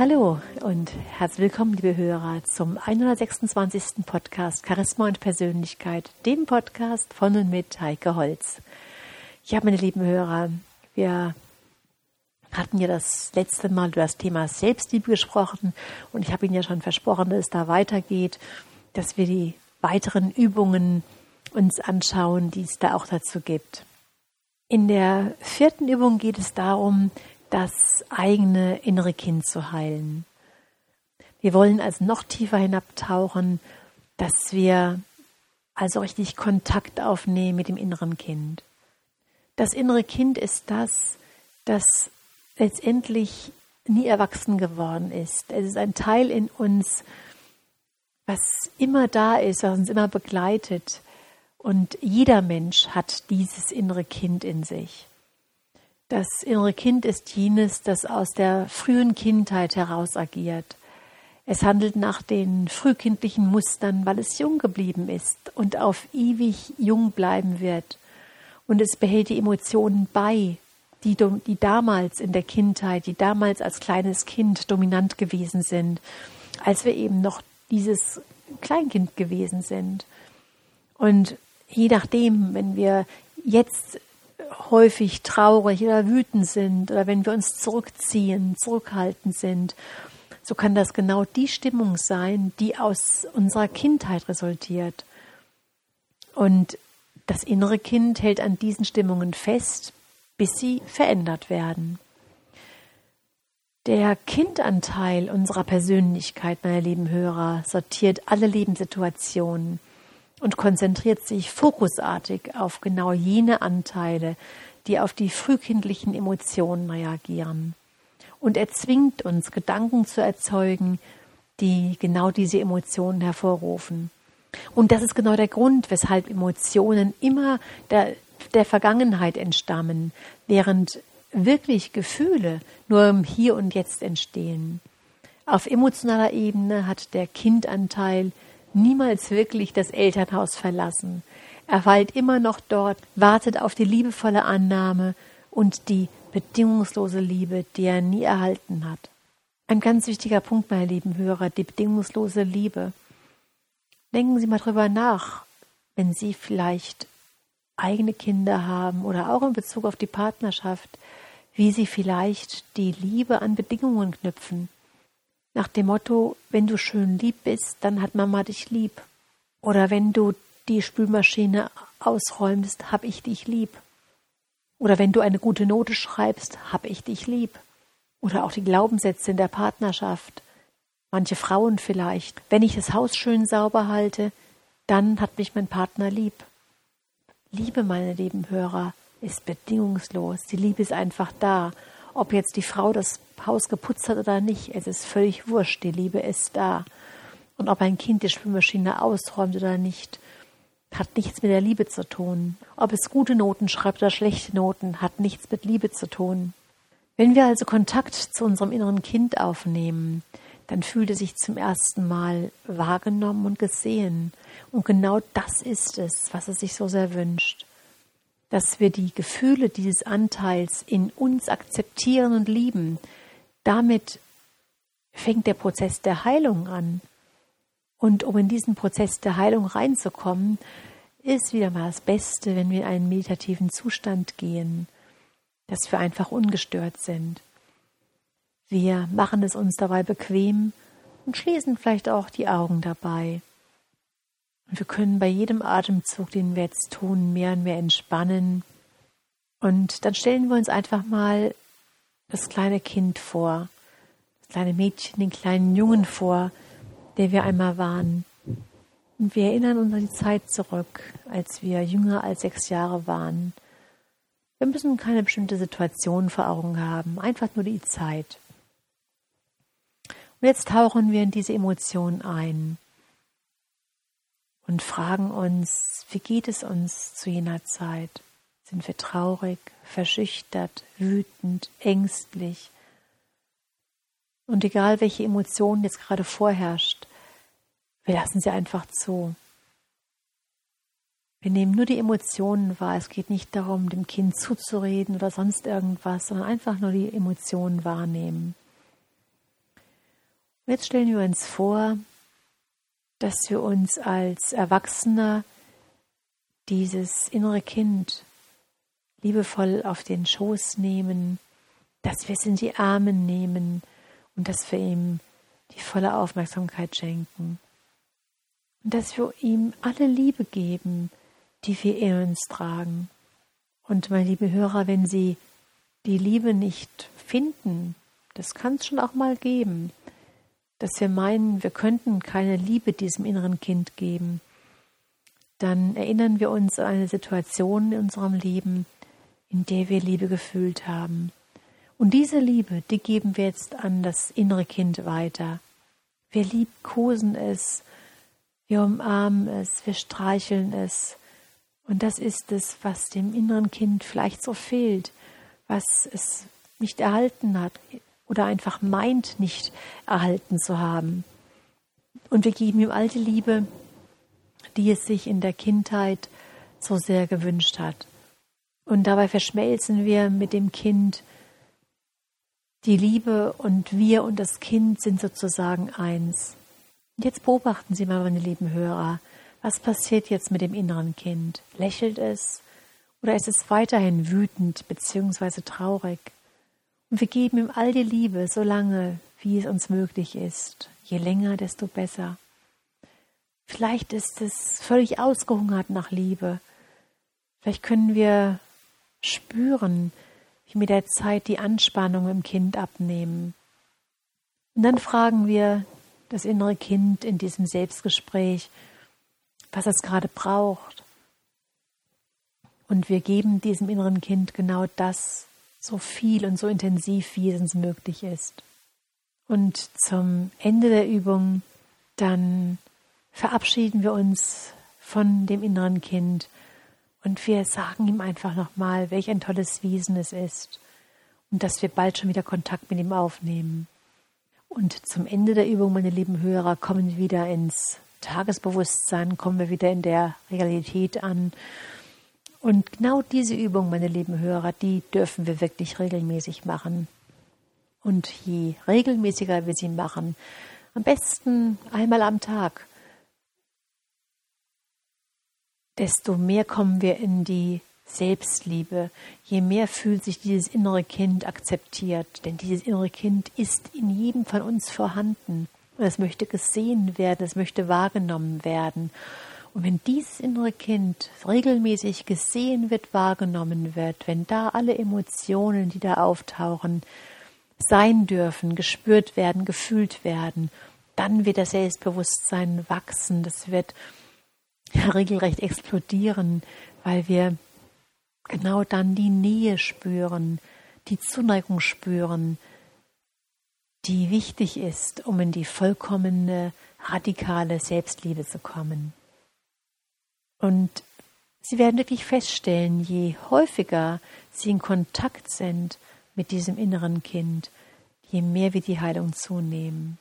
Hallo und herzlich willkommen, liebe Hörer, zum 126. Podcast Charisma und Persönlichkeit, dem Podcast von und mit Heike Holz. Ja, meine lieben Hörer, wir hatten ja das letzte Mal über das Thema Selbstliebe gesprochen und ich habe Ihnen ja schon versprochen, dass es da weitergeht, dass wir die weiteren Übungen uns anschauen, die es da auch dazu gibt. In der vierten Übung geht es darum, das eigene innere Kind zu heilen. Wir wollen also noch tiefer hinabtauchen, dass wir also richtig Kontakt aufnehmen mit dem inneren Kind. Das innere Kind ist das, das letztendlich nie erwachsen geworden ist. Es ist ein Teil in uns, was immer da ist, was uns immer begleitet. Und jeder Mensch hat dieses innere Kind in sich. Das innere Kind ist jenes, das aus der frühen Kindheit heraus agiert. Es handelt nach den frühkindlichen Mustern, weil es jung geblieben ist und auf ewig jung bleiben wird. Und es behält die Emotionen bei, die, die damals in der Kindheit, die damals als kleines Kind dominant gewesen sind, als wir eben noch dieses Kleinkind gewesen sind. Und je nachdem, wenn wir jetzt häufig traurig oder wütend sind oder wenn wir uns zurückziehen, zurückhaltend sind, so kann das genau die Stimmung sein, die aus unserer Kindheit resultiert. Und das innere Kind hält an diesen Stimmungen fest, bis sie verändert werden. Der Kindanteil unserer Persönlichkeit, meine lieben Hörer, sortiert alle Lebenssituationen und konzentriert sich fokusartig auf genau jene Anteile, die auf die frühkindlichen Emotionen reagieren. Und er zwingt uns, Gedanken zu erzeugen, die genau diese Emotionen hervorrufen. Und das ist genau der Grund, weshalb Emotionen immer der, der Vergangenheit entstammen, während wirklich Gefühle nur im Hier und Jetzt entstehen. Auf emotionaler Ebene hat der Kindanteil niemals wirklich das Elternhaus verlassen. Er weilt immer noch dort, wartet auf die liebevolle Annahme und die bedingungslose Liebe, die er nie erhalten hat. Ein ganz wichtiger Punkt, meine lieben Hörer, die bedingungslose Liebe. Denken Sie mal drüber nach, wenn Sie vielleicht eigene Kinder haben oder auch in Bezug auf die Partnerschaft, wie Sie vielleicht die Liebe an Bedingungen knüpfen. Nach dem Motto, wenn du schön lieb bist, dann hat Mama dich lieb. Oder wenn du die Spülmaschine ausräumst, hab ich dich lieb. Oder wenn du eine gute Note schreibst, hab ich dich lieb. Oder auch die Glaubenssätze in der Partnerschaft. Manche Frauen vielleicht. Wenn ich das Haus schön sauber halte, dann hat mich mein Partner lieb. Liebe, meine lieben Hörer, ist bedingungslos. Die Liebe ist einfach da. Ob jetzt die Frau das Haus geputzt hat oder nicht, es ist völlig wurscht. Die Liebe ist da. Und ob ein Kind die Spülmaschine ausräumt oder nicht, hat nichts mit der Liebe zu tun. Ob es gute Noten schreibt oder schlechte Noten, hat nichts mit Liebe zu tun. Wenn wir also Kontakt zu unserem inneren Kind aufnehmen, dann fühlt es sich zum ersten Mal wahrgenommen und gesehen. Und genau das ist es, was es sich so sehr wünscht dass wir die Gefühle dieses Anteils in uns akzeptieren und lieben, damit fängt der Prozess der Heilung an. Und um in diesen Prozess der Heilung reinzukommen, ist wieder mal das Beste, wenn wir in einen meditativen Zustand gehen, dass wir einfach ungestört sind. Wir machen es uns dabei bequem und schließen vielleicht auch die Augen dabei. Und wir können bei jedem Atemzug, den wir jetzt tun, mehr und mehr entspannen. Und dann stellen wir uns einfach mal das kleine Kind vor, das kleine Mädchen, den kleinen Jungen vor, der wir einmal waren. Und wir erinnern uns an die Zeit zurück, als wir jünger als sechs Jahre waren. Wir müssen keine bestimmte Situation vor Augen haben, einfach nur die Zeit. Und jetzt tauchen wir in diese Emotion ein und fragen uns, wie geht es uns zu jener Zeit? Sind wir traurig, verschüchtert, wütend, ängstlich? Und egal welche Emotion jetzt gerade vorherrscht, wir lassen sie einfach zu. Wir nehmen nur die Emotionen wahr. Es geht nicht darum, dem Kind zuzureden oder sonst irgendwas, sondern einfach nur die Emotionen wahrnehmen. Jetzt stellen wir uns vor, dass wir uns als Erwachsener dieses innere Kind liebevoll auf den Schoß nehmen, dass wir es in die Arme nehmen und dass wir ihm die volle Aufmerksamkeit schenken. Und dass wir ihm alle Liebe geben, die wir in uns tragen. Und meine liebe Hörer, wenn Sie die Liebe nicht finden, das kann es schon auch mal geben, dass wir meinen, wir könnten keine Liebe diesem inneren Kind geben, dann erinnern wir uns an eine Situation in unserem Leben, in der wir Liebe gefühlt haben. Und diese Liebe, die geben wir jetzt an das innere Kind weiter. Wir liebkosen es, wir umarmen es, wir streicheln es. Und das ist es, was dem inneren Kind vielleicht so fehlt, was es nicht erhalten hat oder einfach meint, nicht erhalten zu haben. Und wir geben ihm all die Liebe, die es sich in der Kindheit so sehr gewünscht hat. Und dabei verschmelzen wir mit dem Kind. Die Liebe und wir und das Kind sind sozusagen eins. Jetzt beobachten Sie mal, meine lieben Hörer, was passiert jetzt mit dem inneren Kind? Lächelt es oder ist es weiterhin wütend bzw. traurig? Und wir geben ihm all die Liebe, so lange, wie es uns möglich ist. Je länger, desto besser. Vielleicht ist es völlig ausgehungert nach Liebe. Vielleicht können wir spüren, wie mit der Zeit die Anspannung im Kind abnehmen. Und dann fragen wir das innere Kind in diesem Selbstgespräch, was es gerade braucht. Und wir geben diesem inneren Kind genau das so viel und so intensiv, wie es uns möglich ist. Und zum Ende der Übung dann verabschieden wir uns von dem inneren Kind und wir sagen ihm einfach nochmal, welch ein tolles Wesen es ist und dass wir bald schon wieder Kontakt mit ihm aufnehmen. Und zum Ende der Übung, meine lieben Hörer, kommen wir wieder ins Tagesbewusstsein, kommen wir wieder in der Realität an. Und genau diese Übung, meine lieben Hörer, die dürfen wir wirklich regelmäßig machen. Und je regelmäßiger wir sie machen, am besten einmal am Tag, desto mehr kommen wir in die Selbstliebe, je mehr fühlt sich dieses innere Kind akzeptiert. Denn dieses innere Kind ist in jedem von uns vorhanden. Und es möchte gesehen werden, es möchte wahrgenommen werden. Und wenn dieses innere Kind regelmäßig gesehen wird, wahrgenommen wird, wenn da alle Emotionen, die da auftauchen, sein dürfen, gespürt werden, gefühlt werden, dann wird das Selbstbewusstsein wachsen, das wird regelrecht explodieren, weil wir genau dann die Nähe spüren, die Zuneigung spüren, die wichtig ist, um in die vollkommene, radikale Selbstliebe zu kommen. Und Sie werden wirklich feststellen, je häufiger Sie in Kontakt sind mit diesem inneren Kind, je mehr wird die Heilung zunehmen.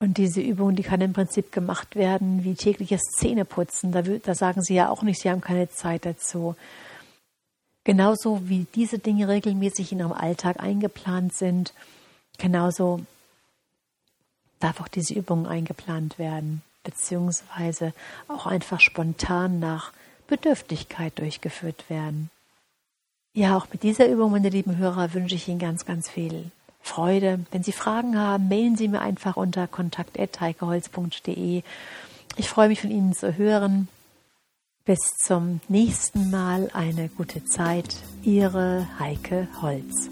Und diese Übung, die kann im Prinzip gemacht werden wie tägliches Zähneputzen. Da, da sagen Sie ja auch nicht, Sie haben keine Zeit dazu. Genauso wie diese Dinge regelmäßig in Ihrem Alltag eingeplant sind, genauso darf auch diese Übung eingeplant werden, beziehungsweise auch einfach spontan nach Bedürftigkeit durchgeführt werden. Ja, auch mit dieser Übung, meine lieben Hörer, wünsche ich Ihnen ganz, ganz viel Freude. Wenn Sie Fragen haben, mailen Sie mir einfach unter kontakt.heikeholz.de. Ich freue mich von Ihnen zu hören. Bis zum nächsten Mal eine gute Zeit. Ihre Heike Holz.